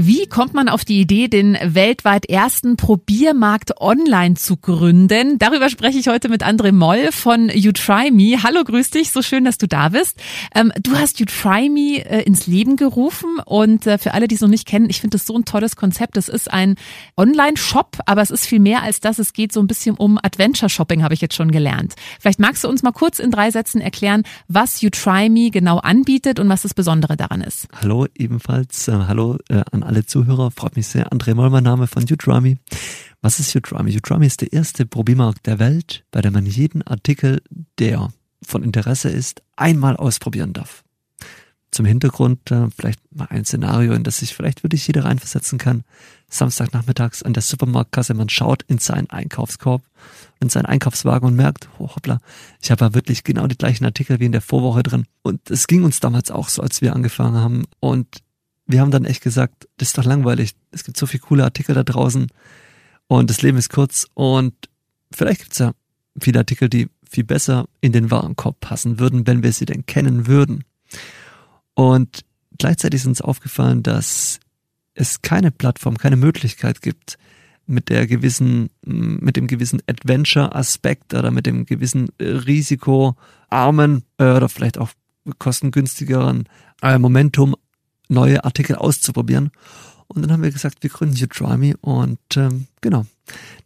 Wie kommt man auf die Idee, den weltweit ersten Probiermarkt online zu gründen? Darüber spreche ich heute mit André Moll von You Try Me. Hallo, grüß dich, so schön, dass du da bist. Ähm, du hast You Try Me äh, ins Leben gerufen und äh, für alle, die es noch nicht kennen, ich finde das so ein tolles Konzept. Es ist ein Online-Shop, aber es ist viel mehr als das. Es geht so ein bisschen um Adventure-Shopping, habe ich jetzt schon gelernt. Vielleicht magst du uns mal kurz in drei Sätzen erklären, was You Try Me genau anbietet und was das Besondere daran ist. Hallo ebenfalls, äh, hallo äh, an alle Zuhörer. Freut mich sehr. André Moll, mein Name von Udrami. Was ist Udrami? Udrami ist der erste Probiermarkt der Welt, bei dem man jeden Artikel, der von Interesse ist, einmal ausprobieren darf. Zum Hintergrund äh, vielleicht mal ein Szenario, in das sich vielleicht wirklich jeder reinversetzen kann. Samstagnachmittags an der Supermarktkasse, man schaut in seinen Einkaufskorb, in seinen Einkaufswagen und merkt, oh, hoppla, ich habe ja wirklich genau die gleichen Artikel wie in der Vorwoche drin. Und es ging uns damals auch so, als wir angefangen haben. Und wir haben dann echt gesagt, das ist doch langweilig. Es gibt so viele coole Artikel da draußen und das Leben ist kurz und vielleicht gibt es ja viele Artikel, die viel besser in den Warenkorb passen würden, wenn wir sie denn kennen würden. Und gleichzeitig ist uns aufgefallen, dass es keine Plattform, keine Möglichkeit gibt, mit der gewissen, mit dem gewissen Adventure-Aspekt oder mit dem gewissen risikoarmen äh, oder vielleicht auch kostengünstigeren äh, Momentum neue Artikel auszuprobieren. Und dann haben wir gesagt, wir gründen You Try und ähm, genau,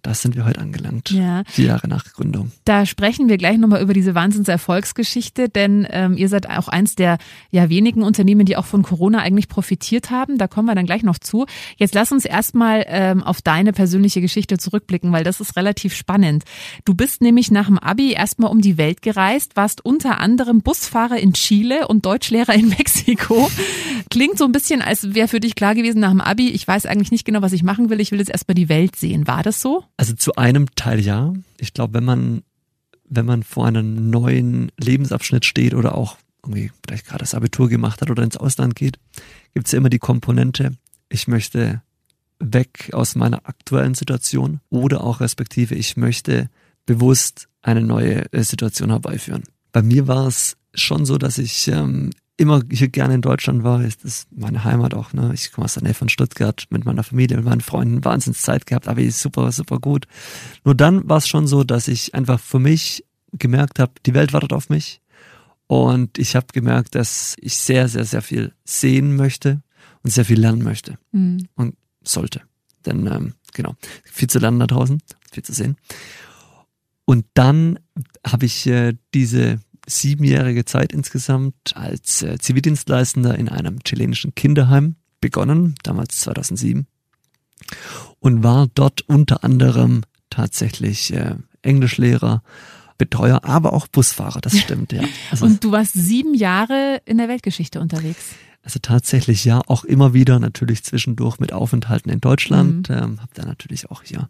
da sind wir heute angelangt. Ja. Vier Jahre nach Gründung. Da sprechen wir gleich nochmal über diese Wahnsinnserfolgsgeschichte, denn ähm, ihr seid auch eins der ja wenigen Unternehmen, die auch von Corona eigentlich profitiert haben. Da kommen wir dann gleich noch zu. Jetzt lass uns erstmal ähm, auf deine persönliche Geschichte zurückblicken, weil das ist relativ spannend. Du bist nämlich nach dem Abi erstmal um die Welt gereist, warst unter anderem Busfahrer in Chile und Deutschlehrer in Mexiko. Klingt so ein bisschen, als wäre für dich klar gewesen nach dem Abi, ich weiß eigentlich nicht genau, was ich machen will, ich will jetzt erstmal die Welt sehen. War das so? Also zu einem Teil ja. Ich glaube, wenn man, wenn man vor einem neuen Lebensabschnitt steht oder auch irgendwie vielleicht gerade das Abitur gemacht hat oder ins Ausland geht, gibt es ja immer die Komponente, ich möchte weg aus meiner aktuellen Situation oder auch respektive, ich möchte bewusst eine neue äh, Situation herbeiführen. Bei mir war es schon so, dass ich ähm, immer hier gerne in Deutschland war. Das ist meine Heimat auch. Ne? Ich komme aus der Nähe von Stuttgart mit meiner Familie, mit meinen Freunden, Wahnsinnszeit gehabt, aber ist super, super gut. Nur dann war es schon so, dass ich einfach für mich gemerkt habe, die Welt wartet auf mich. Und ich habe gemerkt, dass ich sehr, sehr, sehr viel sehen möchte und sehr viel lernen möchte. Mhm. Und sollte. Denn ähm, genau, viel zu lernen da draußen, viel zu sehen. Und dann habe ich äh, diese siebenjährige Zeit insgesamt als äh, Zivildienstleistender in einem chilenischen Kinderheim begonnen, damals 2007, und war dort unter anderem tatsächlich äh, Englischlehrer, Betreuer, aber auch Busfahrer, das stimmt, ja. Also, und du warst sieben Jahre in der Weltgeschichte unterwegs. Also tatsächlich ja, auch immer wieder natürlich zwischendurch mit Aufenthalten in Deutschland. Mhm. Ähm, habe da natürlich auch hier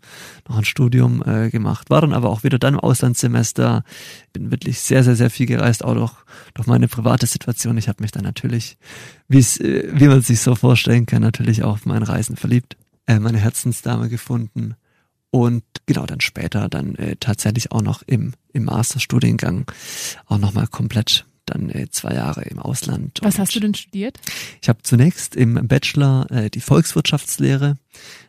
noch ein Studium äh, gemacht, war dann aber auch wieder dann im Auslandssemester. Bin wirklich sehr, sehr, sehr viel gereist, auch durch, durch meine private Situation. Ich habe mich dann natürlich, wie es, äh, wie man sich so vorstellen kann, natürlich auch auf meinen Reisen verliebt, äh, meine Herzensdame gefunden und genau dann später dann äh, tatsächlich auch noch im, im Masterstudiengang auch nochmal komplett dann äh, zwei Jahre im Ausland. Was hast du denn studiert? Ich habe zunächst im Bachelor äh, die Volkswirtschaftslehre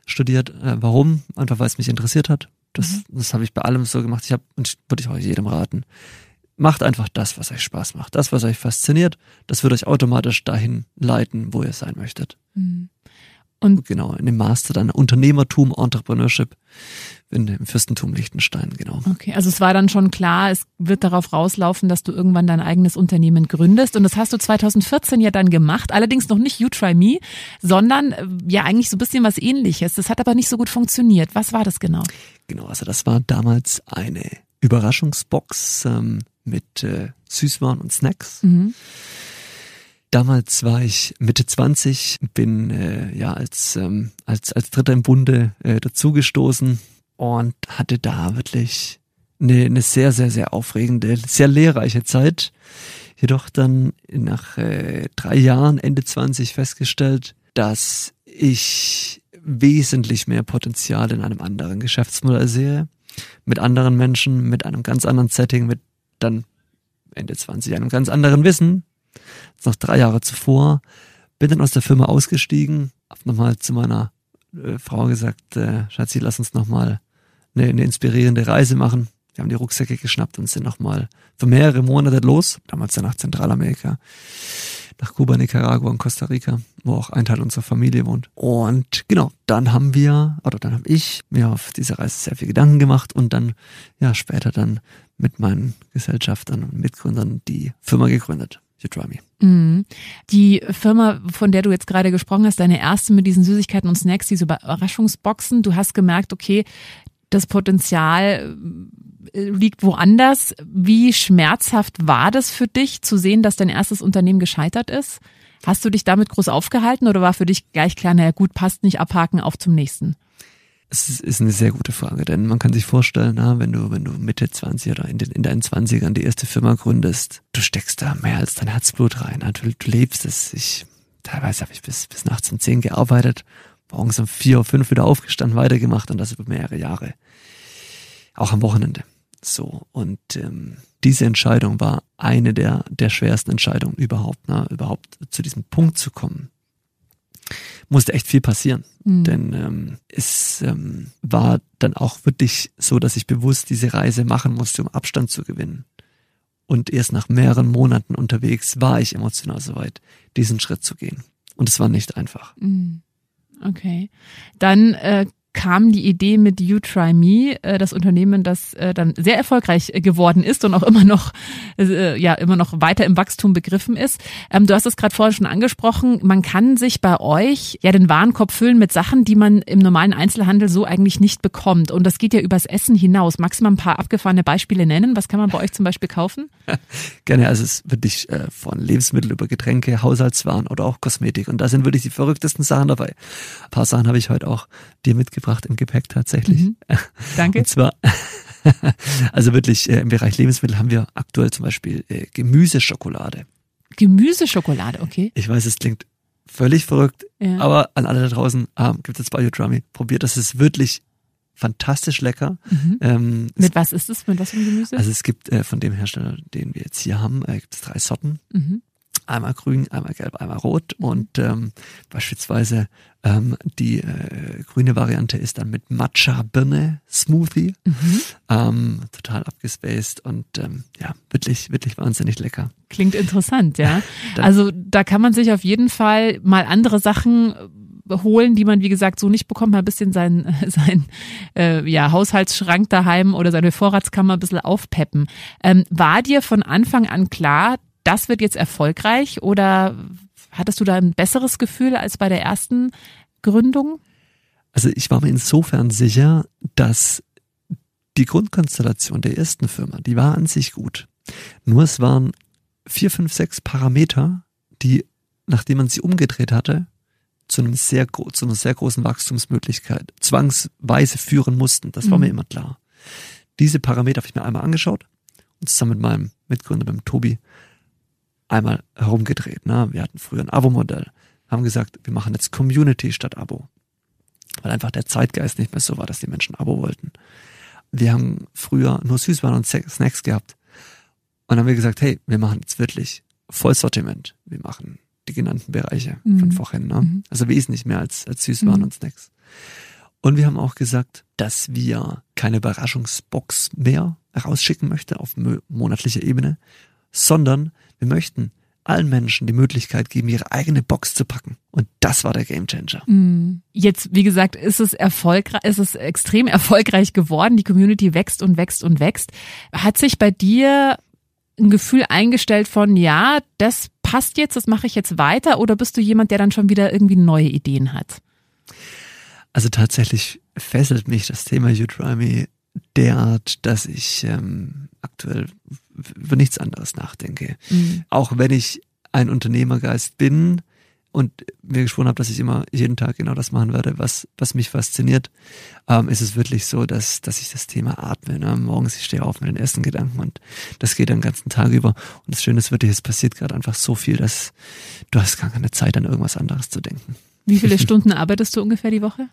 studiert. Äh, warum? Einfach weil es mich interessiert hat. Das, mhm. das habe ich bei allem so gemacht. Ich habe, und würde ich auch jedem raten, macht einfach das, was euch Spaß macht, das, was euch fasziniert. Das wird euch automatisch dahin leiten, wo ihr sein möchtet. Mhm. Und genau, in dem Master dann Unternehmertum, Entrepreneurship in dem Fürstentum Liechtenstein, genau. Okay, also es war dann schon klar, es wird darauf rauslaufen, dass du irgendwann dein eigenes Unternehmen gründest. Und das hast du 2014 ja dann gemacht. Allerdings noch nicht You Try Me, sondern äh, ja eigentlich so ein bisschen was ähnliches. Das hat aber nicht so gut funktioniert. Was war das genau? Genau, also das war damals eine Überraschungsbox ähm, mit äh, Süßwaren und Snacks. Mhm. Damals war ich Mitte 20, bin äh, ja als, ähm, als, als Dritter im Bunde äh, dazugestoßen und hatte da wirklich eine, eine sehr, sehr, sehr aufregende, sehr lehrreiche Zeit. Jedoch dann nach äh, drei Jahren, Ende 20, festgestellt, dass ich wesentlich mehr Potenzial in einem anderen Geschäftsmodell sehe, mit anderen Menschen, mit einem ganz anderen Setting, mit dann Ende 20 einem ganz anderen Wissen, noch drei Jahre zuvor, bin dann aus der Firma ausgestiegen, hab nochmal zu meiner äh, Frau gesagt, äh, Schatzi, lass uns nochmal eine, eine inspirierende Reise machen. Wir haben die Rucksäcke geschnappt und sind nochmal für mehrere Monate los, damals dann nach Zentralamerika, nach Kuba, Nicaragua und Costa Rica, wo auch ein Teil unserer Familie wohnt. Und genau, dann haben wir, oder dann habe ich mir auf diese Reise sehr viel Gedanken gemacht und dann, ja, später dann mit meinen Gesellschaftern und Mitgründern die Firma gegründet. You Try Me. Mhm. Die Firma, von der du jetzt gerade gesprochen hast, deine erste mit diesen Süßigkeiten und Snacks, diese Überraschungsboxen, du hast gemerkt, okay, das Potenzial äh, liegt woanders. Wie schmerzhaft war das für dich zu sehen, dass dein erstes Unternehmen gescheitert ist? Hast du dich damit groß aufgehalten oder war für dich gleich klar, naja gut, passt nicht, abhaken, auf zum nächsten? Es ist eine sehr gute Frage, denn man kann sich vorstellen, na, wenn du, wenn du Mitte 20 oder in, den, in deinen 20ern die erste Firma gründest, du steckst da mehr als dein Herzblut rein. Na, du, du lebst es. Ich, teilweise habe ich bis, bis nachts um 10 gearbeitet, morgens um 4 Uhr, 5 wieder aufgestanden, weitergemacht und das über mehrere Jahre. Auch am Wochenende. So. Und ähm, diese Entscheidung war eine der, der schwersten Entscheidungen überhaupt, na, überhaupt zu diesem Punkt zu kommen musste echt viel passieren. Mhm. Denn ähm, es ähm, war dann auch wirklich so, dass ich bewusst diese Reise machen musste, um Abstand zu gewinnen. Und erst nach mehreren Monaten unterwegs war ich emotional soweit, diesen Schritt zu gehen. Und es war nicht einfach. Mhm. Okay. Dann äh, kam die Idee mit You Try Me, äh, das Unternehmen, das äh, dann sehr erfolgreich geworden ist und auch immer noch äh, ja immer noch weiter im Wachstum begriffen ist. Ähm, du hast es gerade vorhin schon angesprochen, man kann sich bei euch ja den Warenkorb füllen mit Sachen, die man im normalen Einzelhandel so eigentlich nicht bekommt. Und das geht ja übers Essen hinaus. Magst du mal ein paar abgefahrene Beispiele nennen? Was kann man bei euch zum Beispiel kaufen? Gerne, also es ist wirklich äh, von Lebensmittel über Getränke, Haushaltswaren oder auch Kosmetik. Und da sind wirklich die verrücktesten Sachen dabei. Ein paar Sachen habe ich heute auch dir mitgebracht mitgebracht im Gepäck tatsächlich. Mhm. Danke. Und zwar, also wirklich äh, im Bereich Lebensmittel haben wir aktuell zum Beispiel äh, Gemüseschokolade. Gemüseschokolade, okay. Ich weiß, es klingt völlig verrückt, ja. aber an alle da draußen ähm, gibt es Biodrummy. Probiert, das ist wirklich fantastisch lecker. Mhm. Ähm, Mit was ist es? Mit was für Gemüse? Also es gibt äh, von dem Hersteller, den wir jetzt hier haben, äh, gibt es drei Sorten. Mhm einmal grün, einmal gelb, einmal rot und ähm, beispielsweise ähm, die äh, grüne Variante ist dann mit Matcha-Birne Smoothie, mhm. ähm, total abgespaced und ähm, ja, wirklich, wirklich wahnsinnig lecker. Klingt interessant, ja. also da kann man sich auf jeden Fall mal andere Sachen holen, die man wie gesagt so nicht bekommt, mal ein bisschen sein sein äh, ja Haushaltsschrank daheim oder seine Vorratskammer ein bisschen aufpeppen. Ähm, war dir von Anfang an klar, das wird jetzt erfolgreich oder hattest du da ein besseres Gefühl als bei der ersten Gründung? Also ich war mir insofern sicher, dass die Grundkonstellation der ersten Firma, die war an sich gut. Nur es waren vier, fünf, sechs Parameter, die, nachdem man sie umgedreht hatte, zu einem sehr, zu einer sehr großen Wachstumsmöglichkeit zwangsweise führen mussten. Das war mhm. mir immer klar. Diese Parameter habe ich mir einmal angeschaut und zusammen mit meinem Mitgründer, mit dem Tobi, einmal herumgedreht. Ne? Wir hatten früher ein Abo-Modell, haben gesagt, wir machen jetzt Community statt Abo. Weil einfach der Zeitgeist nicht mehr so war, dass die Menschen Abo wollten. Wir haben früher nur Süßwaren und Snacks gehabt. Und dann haben wir gesagt, hey, wir machen jetzt wirklich Vollsortiment. Wir machen die genannten Bereiche mhm. von vorhin. Ne? Mhm. Also wesentlich mehr als, als Süßwaren mhm. und Snacks. Und wir haben auch gesagt, dass wir keine Überraschungsbox mehr rausschicken möchten auf monatlicher Ebene, sondern wir möchten allen Menschen die Möglichkeit geben, ihre eigene Box zu packen. Und das war der Gamechanger. Mm. Jetzt, wie gesagt, ist es erfolgreich, ist es extrem erfolgreich geworden. Die Community wächst und wächst und wächst. Hat sich bei dir ein Gefühl eingestellt von, ja, das passt jetzt, das mache ich jetzt weiter? Oder bist du jemand, der dann schon wieder irgendwie neue Ideen hat? Also tatsächlich fesselt mich das Thema Me derart, dass ich ähm, aktuell über nichts anderes nachdenke. Mhm. Auch wenn ich ein Unternehmergeist bin und mir geschworen habe, dass ich immer jeden Tag genau das machen werde, was, was mich fasziniert, ähm, ist es wirklich so, dass, dass ich das Thema atme. Ne? Morgens, ich stehe auf mit den ersten Gedanken und das geht den ganzen Tag über. Und das Schöne ist wirklich, es passiert gerade einfach so viel, dass du hast gar keine Zeit, an irgendwas anderes zu denken. Wie viele Stunden arbeitest du ungefähr die Woche?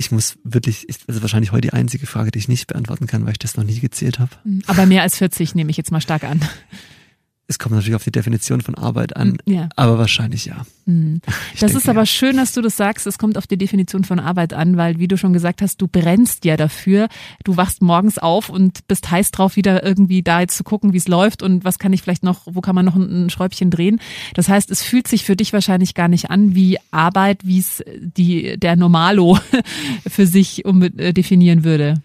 Ich muss wirklich, also wahrscheinlich heute die einzige Frage, die ich nicht beantworten kann, weil ich das noch nie gezählt habe. Aber mehr als 40 nehme ich jetzt mal stark an. Es kommt natürlich auf die Definition von Arbeit an, mm, ja. aber wahrscheinlich ja. Mhm. Das ist aber ja. schön, dass du das sagst. Es kommt auf die Definition von Arbeit an, weil, wie du schon gesagt hast, du brennst ja dafür. Du wachst morgens auf und bist heiß drauf, wieder irgendwie da jetzt zu gucken, wie es läuft und was kann ich vielleicht noch, wo kann man noch ein, ein Schräubchen drehen. Das heißt, es fühlt sich für dich wahrscheinlich gar nicht an wie Arbeit, wie es die, der Normalo für sich um, äh, definieren würde.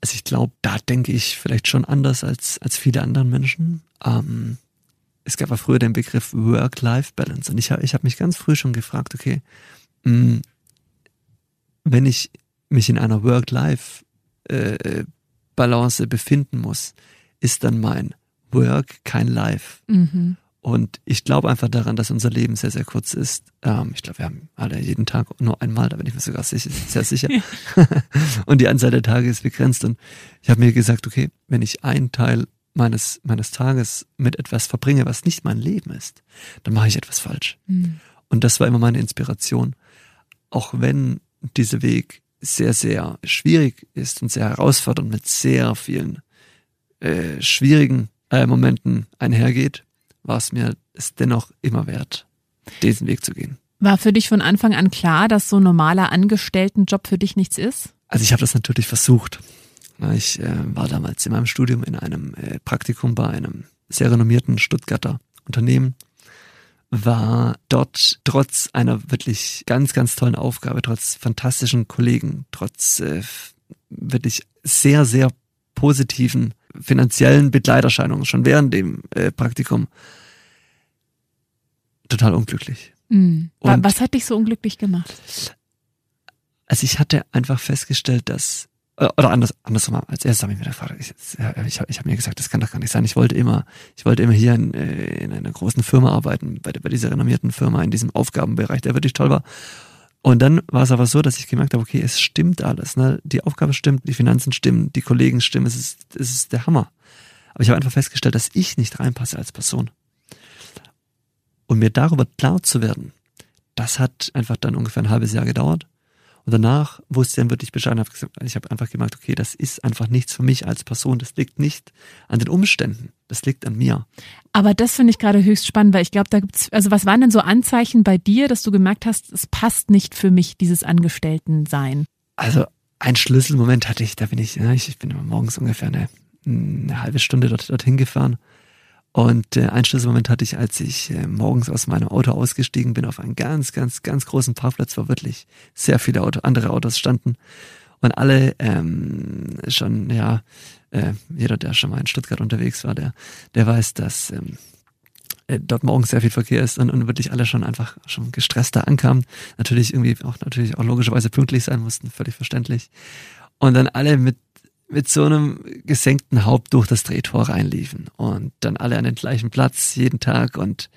Also ich glaube, da denke ich vielleicht schon anders als, als viele andere Menschen. Ähm es gab ja früher den Begriff Work-Life-Balance und ich habe ich hab mich ganz früh schon gefragt, okay, mh, mm, wenn ich mich in einer Work-Life-Balance äh, befinden muss, ist dann mein Work kein Life. Mhm. Und ich glaube einfach daran, dass unser Leben sehr, sehr kurz ist. Ähm, ich glaube, wir haben alle jeden Tag nur einmal, da bin ich mir sogar sicher, sehr sicher. und die Anzahl der Tage ist begrenzt. Und ich habe mir gesagt, okay, wenn ich einen Teil meines, meines Tages mit etwas verbringe, was nicht mein Leben ist, dann mache ich etwas falsch. Mhm. Und das war immer meine Inspiration. Auch wenn dieser Weg sehr, sehr schwierig ist und sehr herausfordernd mit sehr vielen äh, schwierigen äh, Momenten einhergeht, war es mir es dennoch immer wert, diesen Weg zu gehen. War für dich von Anfang an klar, dass so ein normaler Angestelltenjob für dich nichts ist? Also ich habe das natürlich versucht. Ich äh, war damals in meinem Studium in einem äh, Praktikum bei einem sehr renommierten Stuttgarter Unternehmen, war dort trotz einer wirklich ganz, ganz tollen Aufgabe, trotz fantastischen Kollegen, trotz äh, wirklich sehr, sehr positiven finanziellen Begleiterscheinungen schon während dem äh, Praktikum total unglücklich. Mhm. Was hat dich so unglücklich gemacht? Also ich hatte einfach festgestellt, dass oder anders, andersrum, als erstes habe ich mir gefragt, ich, ich, ich habe mir gesagt, das kann doch gar nicht sein. Ich wollte immer, ich wollte immer hier in, äh, in einer großen Firma arbeiten, bei, bei dieser renommierten Firma, in diesem Aufgabenbereich, der wirklich toll war. Und dann war es aber so, dass ich gemerkt habe, okay, es stimmt alles. Ne? Die Aufgabe stimmt, die Finanzen stimmen, die Kollegen stimmen, es ist, es ist der Hammer. Aber ich habe einfach festgestellt, dass ich nicht reinpasse als Person. Und mir darüber klar zu werden, das hat einfach dann ungefähr ein halbes Jahr gedauert. Und danach wusste ich dann wirklich Bescheid. Ich habe einfach gemerkt, okay, das ist einfach nichts für mich als Person. Das liegt nicht an den Umständen. Das liegt an mir. Aber das finde ich gerade höchst spannend, weil ich glaube, da gibt's, also was waren denn so Anzeichen bei dir, dass du gemerkt hast, es passt nicht für mich, dieses Angestelltensein? Also ein Schlüsselmoment hatte ich, da bin ich, ja, ich bin morgens ungefähr eine, eine halbe Stunde dort, dorthin gefahren und äh, ein Schlüsselmoment hatte ich, als ich äh, morgens aus meinem Auto ausgestiegen bin auf einen ganz, ganz, ganz großen Parkplatz, wo wirklich sehr viele Auto, andere Autos standen. Und alle ähm, schon, ja, äh, jeder, der schon mal in Stuttgart unterwegs war, der, der weiß, dass ähm, äh, dort morgens sehr viel Verkehr ist und, und wirklich alle schon einfach schon gestresster ankamen. Natürlich irgendwie auch natürlich auch logischerweise pünktlich sein mussten, völlig verständlich. Und dann alle mit mit so einem gesenkten Haupt durch das Drehtor reinliefen und dann alle an den gleichen Platz jeden Tag und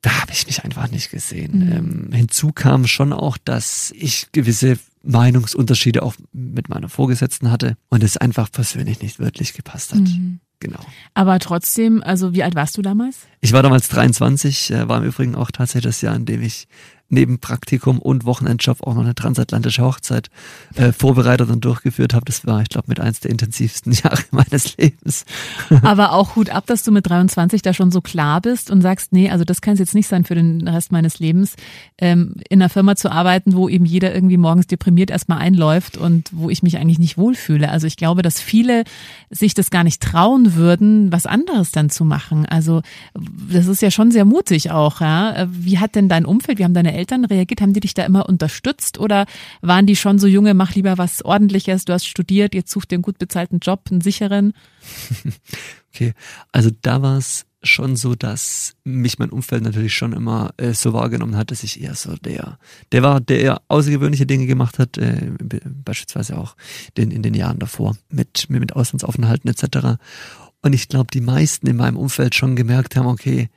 da habe ich mich einfach nicht gesehen. Mhm. Ähm, hinzu kam schon auch, dass ich gewisse Meinungsunterschiede auch mit meiner Vorgesetzten hatte und es einfach persönlich nicht wirklich gepasst hat. Mhm. Genau. Aber trotzdem, also wie alt warst du damals? Ich war damals 23, äh, war im Übrigen auch tatsächlich das Jahr, in dem ich neben Praktikum und Wochenendjob auch noch eine transatlantische Hochzeit äh, vorbereitet und durchgeführt habe. Das war, ich glaube, mit eins der intensivsten Jahre meines Lebens. Aber auch Hut ab, dass du mit 23 da schon so klar bist und sagst, nee, also das kann es jetzt nicht sein für den Rest meines Lebens, ähm, in einer Firma zu arbeiten, wo eben jeder irgendwie morgens deprimiert erstmal einläuft und wo ich mich eigentlich nicht wohlfühle. Also ich glaube, dass viele sich das gar nicht trauen würden, was anderes dann zu machen. Also das ist ja schon sehr mutig auch. Ja? Wie hat denn dein Umfeld, wie haben deine Eltern reagiert? Haben die dich da immer unterstützt oder waren die schon so junge, mach lieber was ordentliches, du hast studiert, jetzt such dir einen gut bezahlten Job, einen sicheren? Okay, also da war es schon so, dass mich mein Umfeld natürlich schon immer äh, so wahrgenommen hat, dass ich eher so der, der war, der eher außergewöhnliche Dinge gemacht hat, äh, beispielsweise auch den, in den Jahren davor mit, mit Auslandsaufenthalten etc. Und ich glaube, die meisten in meinem Umfeld schon gemerkt haben, okay,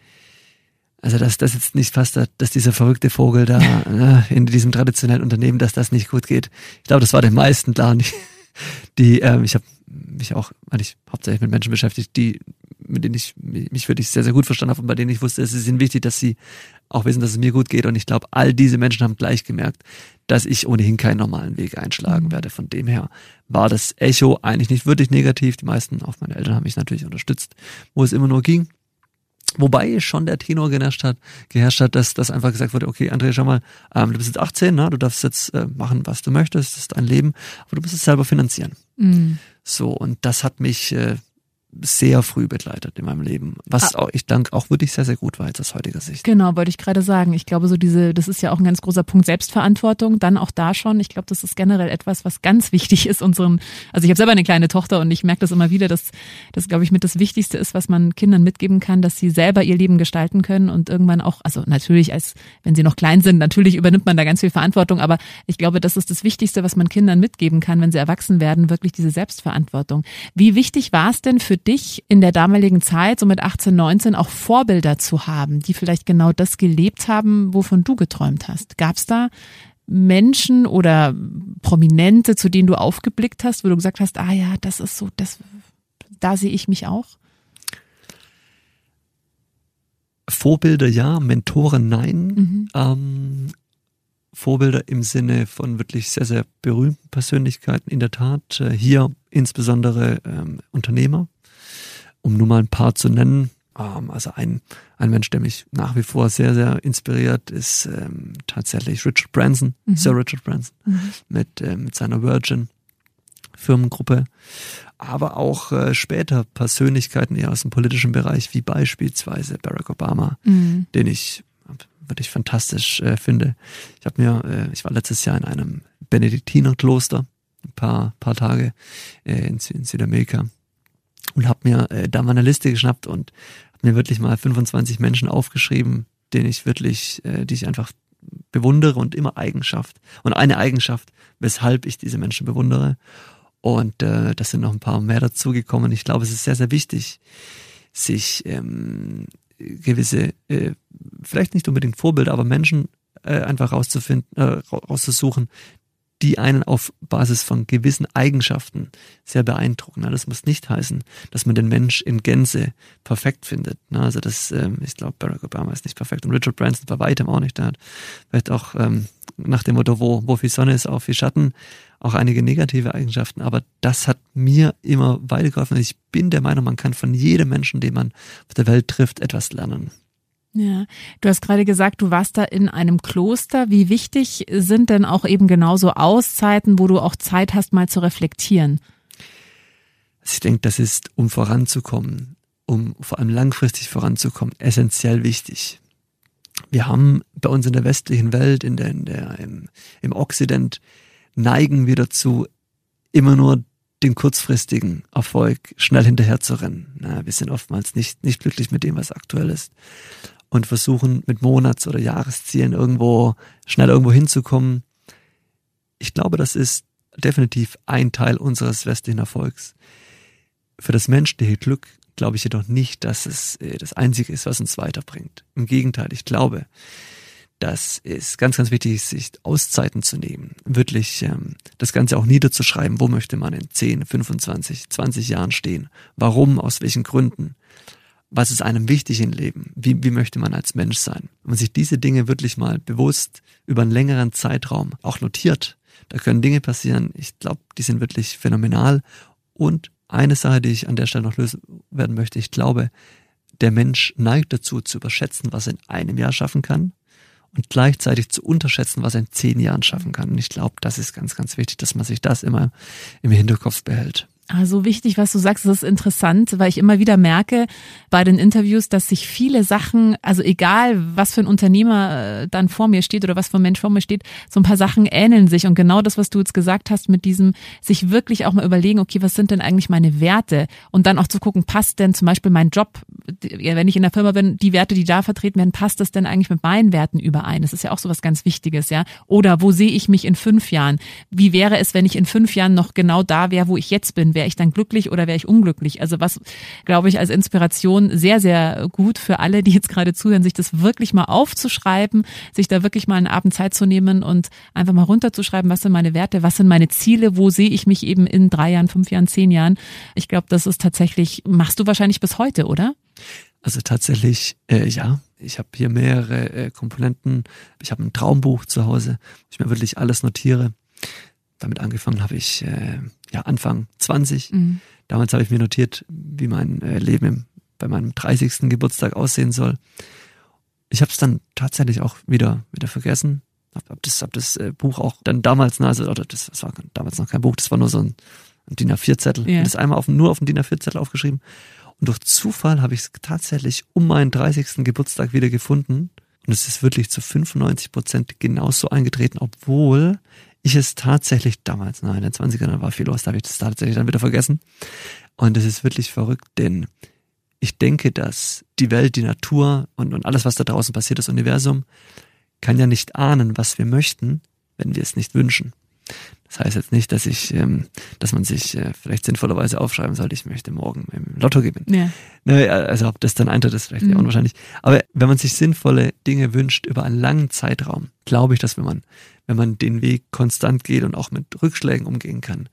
also dass das jetzt nicht fast, dass dieser verrückte Vogel da äh, in diesem traditionellen Unternehmen, dass das nicht gut geht. Ich glaube, das war den meisten klar. Die, die ähm, ich habe mich auch eigentlich hauptsächlich mit Menschen beschäftigt, die mit denen ich mich wirklich sehr sehr gut verstanden habe und bei denen ich wusste, es ist ihnen wichtig, dass sie auch wissen, dass es mir gut geht. Und ich glaube, all diese Menschen haben gleich gemerkt, dass ich ohnehin keinen normalen Weg einschlagen mhm. werde. Von dem her war das Echo eigentlich nicht wirklich negativ. Die meisten, auch meine Eltern, haben mich natürlich unterstützt, wo es immer nur ging. Wobei schon der Tenor geherrscht hat, geherrscht hat, dass das einfach gesagt wurde, okay, André, schau mal, ähm, du bist jetzt 18, ne? du darfst jetzt äh, machen, was du möchtest, das ist dein Leben, aber du musst es selber finanzieren. Mhm. So, und das hat mich äh, sehr früh begleitet in meinem Leben. Was ah. auch, ich danke auch wirklich sehr, sehr gut war jetzt aus heutiger Sicht. Genau, wollte ich gerade sagen. Ich glaube, so diese, das ist ja auch ein ganz großer Punkt Selbstverantwortung. Dann auch da schon. Ich glaube, das ist generell etwas, was ganz wichtig ist unseren, also ich habe selber eine kleine Tochter und ich merke das immer wieder, dass das, glaube ich, mit das Wichtigste ist, was man Kindern mitgeben kann, dass sie selber ihr Leben gestalten können und irgendwann auch, also natürlich als, wenn sie noch klein sind, natürlich übernimmt man da ganz viel Verantwortung, aber ich glaube, das ist das Wichtigste, was man Kindern mitgeben kann, wenn sie erwachsen werden, wirklich diese Selbstverantwortung. Wie wichtig war es denn für dich in der damaligen Zeit, so mit 18, 19, auch Vorbilder zu haben, die vielleicht genau das gelebt haben, wovon du geträumt hast? Gab es da Menschen oder Prominente, zu denen du aufgeblickt hast, wo du gesagt hast, ah ja, das ist so, das, da sehe ich mich auch? Vorbilder ja, Mentoren nein. Mhm. Ähm, Vorbilder im Sinne von wirklich sehr, sehr berühmten Persönlichkeiten in der Tat. Äh, hier insbesondere ähm, Unternehmer, um nur mal ein paar zu nennen, ähm, also ein, ein Mensch, der mich nach wie vor sehr, sehr inspiriert, ist ähm, tatsächlich Richard Branson, mhm. Sir Richard Branson, mhm. mit, äh, mit seiner Virgin Firmengruppe, aber auch äh, später Persönlichkeiten eher aus dem politischen Bereich, wie beispielsweise Barack Obama, mhm. den ich wirklich fantastisch äh, finde. Ich habe mir, äh, ich war letztes Jahr in einem Benediktinerkloster, ein paar, paar Tage äh, in, in Südamerika und habe mir äh, da meine Liste geschnappt und habe mir wirklich mal 25 Menschen aufgeschrieben, denen ich wirklich, äh, die ich einfach bewundere und immer Eigenschaft und eine Eigenschaft, weshalb ich diese Menschen bewundere. Und äh, das sind noch ein paar mehr dazugekommen. Ich glaube, es ist sehr, sehr wichtig, sich ähm, gewisse, äh, vielleicht nicht unbedingt Vorbilder, aber Menschen äh, einfach rauszufinden, äh, rauszusuchen, die einen auf Basis von gewissen Eigenschaften sehr beeindrucken. Das muss nicht heißen, dass man den Mensch in Gänze perfekt findet. Also das, ähm, ich glaube, Barack Obama ist nicht perfekt und Richard Branson bei weitem auch nicht. Der hat vielleicht auch ähm, nach dem Motto, wo, wo viel Sonne ist, auch viel Schatten, auch einige negative Eigenschaften. Aber das hat mir immer weitergeholfen. Ich bin der Meinung, man kann von jedem Menschen, den man auf der Welt trifft, etwas lernen. Ja, du hast gerade gesagt, du warst da in einem Kloster. Wie wichtig sind denn auch eben genauso Auszeiten, wo du auch Zeit hast, mal zu reflektieren? Ich denke, das ist, um voranzukommen, um vor allem langfristig voranzukommen, essentiell wichtig. Wir haben bei uns in der westlichen Welt, in der, in der, im, im Occident, neigen wir dazu, immer nur den kurzfristigen Erfolg schnell hinterher zu rennen. Na, wir sind oftmals nicht, nicht glücklich mit dem, was aktuell ist und versuchen mit Monats- oder Jahreszielen irgendwo schnell irgendwo hinzukommen. Ich glaube, das ist definitiv ein Teil unseres westlichen Erfolgs. Für das menschliche Glück glaube ich jedoch nicht, dass es äh, das Einzige ist, was uns weiterbringt. Im Gegenteil, ich glaube, dass es ganz, ganz wichtig ist, sich Auszeiten zu nehmen, wirklich ähm, das Ganze auch niederzuschreiben, wo möchte man in 10, 25, 20 Jahren stehen, warum, aus welchen Gründen was ist einem wichtig im Leben? Wie, wie möchte man als Mensch sein? Wenn man sich diese Dinge wirklich mal bewusst über einen längeren Zeitraum auch notiert, da können Dinge passieren, ich glaube, die sind wirklich phänomenal. Und eine Sache, die ich an der Stelle noch lösen werden möchte, ich glaube, der Mensch neigt dazu zu überschätzen, was er in einem Jahr schaffen kann und gleichzeitig zu unterschätzen, was er in zehn Jahren schaffen kann. Und ich glaube, das ist ganz, ganz wichtig, dass man sich das immer im Hinterkopf behält. Also wichtig, was du sagst, das ist interessant, weil ich immer wieder merke bei den Interviews, dass sich viele Sachen, also egal was für ein Unternehmer äh, dann vor mir steht oder was für ein Mensch vor mir steht, so ein paar Sachen ähneln sich. Und genau das, was du jetzt gesagt hast, mit diesem sich wirklich auch mal überlegen, okay, was sind denn eigentlich meine Werte? Und dann auch zu gucken, passt denn zum Beispiel mein Job, wenn ich in der Firma bin, die Werte, die da vertreten werden, passt das denn eigentlich mit meinen Werten überein? Das ist ja auch so was ganz Wichtiges, ja. Oder wo sehe ich mich in fünf Jahren? Wie wäre es, wenn ich in fünf Jahren noch genau da wäre, wo ich jetzt bin? Wäre ich dann glücklich oder wäre ich unglücklich? Also was, glaube ich, als Inspiration sehr, sehr gut für alle, die jetzt gerade zuhören, sich das wirklich mal aufzuschreiben, sich da wirklich mal einen Abend Zeit zu nehmen und einfach mal runterzuschreiben, was sind meine Werte, was sind meine Ziele, wo sehe ich mich eben in drei Jahren, fünf Jahren, zehn Jahren. Ich glaube, das ist tatsächlich, machst du wahrscheinlich bis heute, oder? Also tatsächlich, äh, ja. Ich habe hier mehrere äh, Komponenten. Ich habe ein Traumbuch zu Hause, wo ich mir wirklich alles notiere. Damit angefangen habe ich äh, ja Anfang 20. Mhm. Damals habe ich mir notiert, wie mein äh, Leben im, bei meinem 30. Geburtstag aussehen soll. Ich habe es dann tatsächlich auch wieder wieder vergessen. Hab, hab das, hab das äh, Buch auch dann damals, na, also oder das, das war damals noch kein Buch, das war nur so ein, ein DIN A4-Zettel. Yeah. Das einmal auf, nur auf dem DIN A4-Zettel aufgeschrieben. Und durch Zufall habe ich es tatsächlich um meinen 30. Geburtstag wieder gefunden. Und es ist wirklich zu 95 Prozent genauso eingetreten, obwohl ich es tatsächlich damals, na, in den 20ern war viel los, da habe ich das tatsächlich dann wieder vergessen. Und es ist wirklich verrückt, denn ich denke, dass die Welt, die Natur und, und alles, was da draußen passiert, das Universum, kann ja nicht ahnen, was wir möchten, wenn wir es nicht wünschen. Das heißt jetzt nicht, dass ich, ähm, dass man sich äh, vielleicht sinnvollerweise aufschreiben sollte, ich möchte morgen im Lotto gewinnen. Ja. Ne, also ob das dann eintritt, ist vielleicht mhm. eher unwahrscheinlich. Aber wenn man sich sinnvolle Dinge wünscht über einen langen Zeitraum, glaube ich, dass wenn man, wenn man den Weg konstant geht und auch mit Rückschlägen umgehen kann,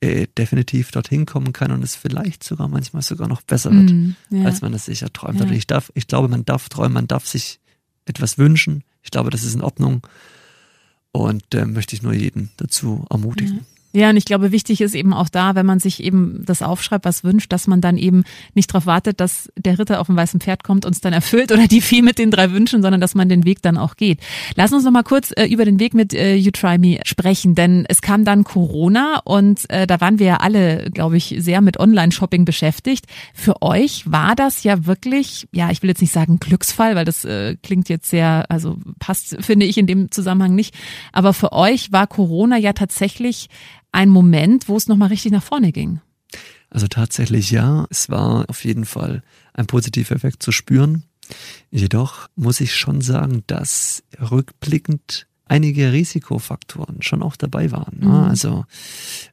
äh, definitiv dorthin kommen kann und es vielleicht sogar manchmal sogar noch besser wird, mhm, ja. als man es sich erträumt. Ja. Ich darf, ich glaube, man darf träumen, man darf sich etwas wünschen. Ich glaube, das ist in Ordnung. Und äh, möchte ich nur jeden dazu ermutigen. Ja. Ja, und ich glaube, wichtig ist eben auch da, wenn man sich eben das aufschreibt, was wünscht, dass man dann eben nicht darauf wartet, dass der Ritter auf dem weißen Pferd kommt und es dann erfüllt oder die Vieh mit den drei Wünschen, sondern dass man den Weg dann auch geht. Lass uns noch mal kurz äh, über den Weg mit äh, You Try Me sprechen, denn es kam dann Corona und äh, da waren wir ja alle, glaube ich, sehr mit Online-Shopping beschäftigt. Für euch war das ja wirklich, ja, ich will jetzt nicht sagen Glücksfall, weil das äh, klingt jetzt sehr, also passt, finde ich in dem Zusammenhang nicht. Aber für euch war Corona ja tatsächlich ein Moment, wo es nochmal richtig nach vorne ging? Also tatsächlich ja, es war auf jeden Fall ein positiver Effekt zu spüren. Jedoch muss ich schon sagen, dass rückblickend einige Risikofaktoren schon auch dabei waren. Ne? Mhm. Also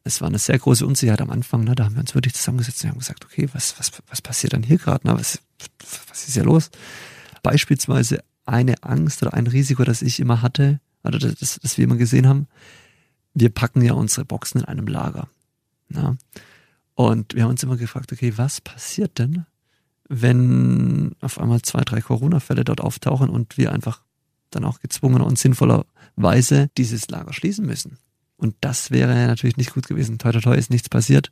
es war eine sehr große Unsicherheit am Anfang. Ne? Da haben wir uns wirklich zusammengesetzt und haben gesagt, okay, was, was, was passiert dann hier gerade? Ne? Was, was ist hier los? Beispielsweise eine Angst oder ein Risiko, das ich immer hatte, oder das, das wir immer gesehen haben, wir packen ja unsere Boxen in einem Lager. Na? Und wir haben uns immer gefragt, okay, was passiert denn, wenn auf einmal zwei, drei Corona-Fälle dort auftauchen und wir einfach dann auch gezwungen und sinnvollerweise dieses Lager schließen müssen. Und das wäre natürlich nicht gut gewesen. Toi, toi, toi ist nichts passiert.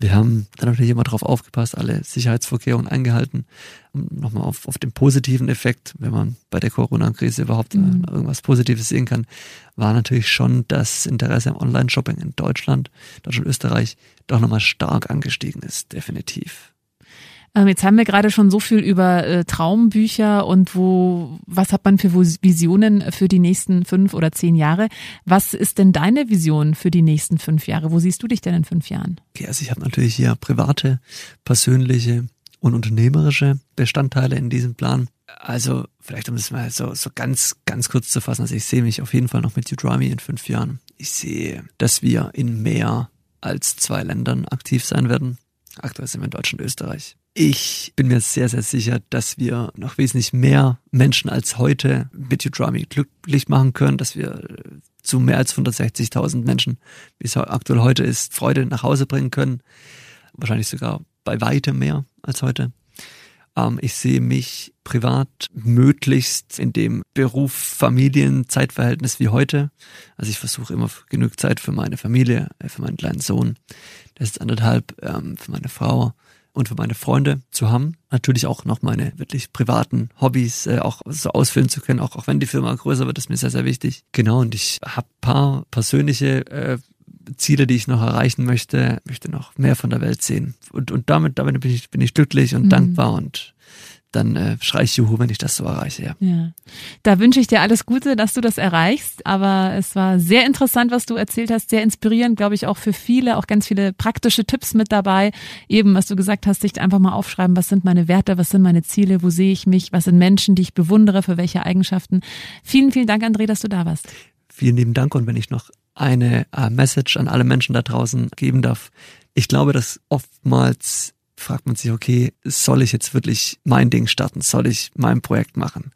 Wir haben dann natürlich immer darauf aufgepasst, alle Sicherheitsvorkehrungen eingehalten. Nochmal auf, auf den positiven Effekt, wenn man bei der Corona-Krise überhaupt äh, mhm. irgendwas Positives sehen kann, war natürlich schon das Interesse am Online-Shopping in Deutschland, Deutschland, Österreich doch nochmal stark angestiegen ist, definitiv. Ähm, jetzt haben wir gerade schon so viel über äh, Traumbücher und wo, was hat man für Visionen für die nächsten fünf oder zehn Jahre? Was ist denn deine Vision für die nächsten fünf Jahre? Wo siehst du dich denn in fünf Jahren? Okay, also ich habe natürlich hier private, persönliche und unternehmerische Bestandteile in diesem Plan. Also vielleicht um es mal so, so ganz, ganz kurz zu fassen. Also ich sehe mich auf jeden Fall noch mit Udrami in fünf Jahren. Ich sehe, dass wir in mehr als zwei Ländern aktiv sein werden. Aktuell sind wir in Deutschland und Österreich. Ich bin mir sehr, sehr sicher, dass wir noch wesentlich mehr Menschen als heute mit Udrami glücklich machen können, dass wir zu mehr als 160.000 Menschen, wie es aktuell heute ist, Freude nach Hause bringen können. Wahrscheinlich sogar bei weitem mehr als heute. Ähm, ich sehe mich privat möglichst in dem Beruf, Familien, Zeitverhältnis wie heute. Also ich versuche immer genug Zeit für meine Familie, äh, für meinen kleinen Sohn, der ist anderthalb, ähm, für meine Frau und für meine Freunde zu haben. Natürlich auch noch meine wirklich privaten Hobbys äh, auch so ausfüllen zu können, auch, auch wenn die Firma größer wird, ist mir sehr, sehr wichtig. Genau, und ich habe paar persönliche äh, Ziele, die ich noch erreichen möchte, möchte noch mehr von der Welt sehen. Und, und damit, damit bin ich, bin ich glücklich und mhm. dankbar und dann äh, schrei ich Juhu, wenn ich das so erreiche. Ja. ja. Da wünsche ich dir alles Gute, dass du das erreichst. Aber es war sehr interessant, was du erzählt hast, sehr inspirierend, glaube ich, auch für viele, auch ganz viele praktische Tipps mit dabei. Eben, was du gesagt hast, sich einfach mal aufschreiben, was sind meine Werte, was sind meine Ziele, wo sehe ich mich, was sind Menschen, die ich bewundere, für welche Eigenschaften. Vielen, vielen Dank, André, dass du da warst. Vielen lieben Dank und wenn ich noch eine äh, Message an alle Menschen da draußen geben darf. Ich glaube, dass oftmals fragt man sich, okay, soll ich jetzt wirklich mein Ding starten? Soll ich mein Projekt machen?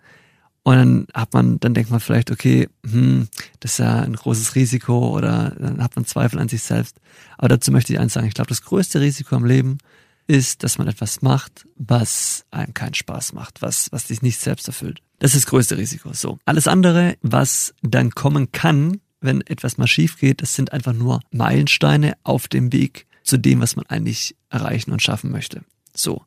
Und dann hat man, dann denkt man vielleicht, okay, hm, das ist ja ein großes Risiko oder dann hat man Zweifel an sich selbst. Aber dazu möchte ich eins sagen, ich glaube, das größte Risiko im Leben ist, dass man etwas macht, was einem keinen Spaß macht, was, was dich nicht selbst erfüllt. Das ist das größte Risiko. So. Alles andere, was dann kommen kann, wenn etwas mal schief geht, das sind einfach nur Meilensteine auf dem Weg zu dem, was man eigentlich erreichen und schaffen möchte. So.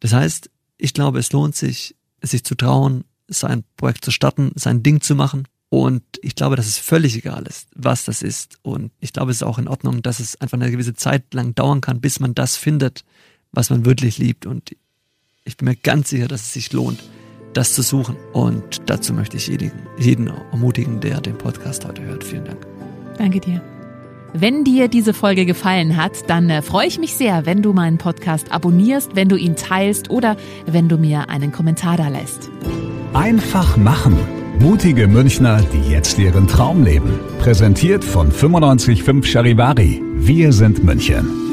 Das heißt, ich glaube, es lohnt sich, sich zu trauen, sein Projekt zu starten, sein Ding zu machen. Und ich glaube, dass es völlig egal ist, was das ist. Und ich glaube, es ist auch in Ordnung, dass es einfach eine gewisse Zeit lang dauern kann, bis man das findet, was man wirklich liebt. Und ich bin mir ganz sicher, dass es sich lohnt, das zu suchen. Und dazu möchte ich jeden, jeden ermutigen, der den Podcast heute hört. Vielen Dank. Danke dir. Wenn dir diese Folge gefallen hat, dann äh, freue ich mich sehr, wenn du meinen Podcast abonnierst, wenn du ihn teilst oder wenn du mir einen Kommentar da lässt. Einfach machen. Mutige Münchner, die jetzt ihren Traum leben. Präsentiert von 955 Charivari. Wir sind München.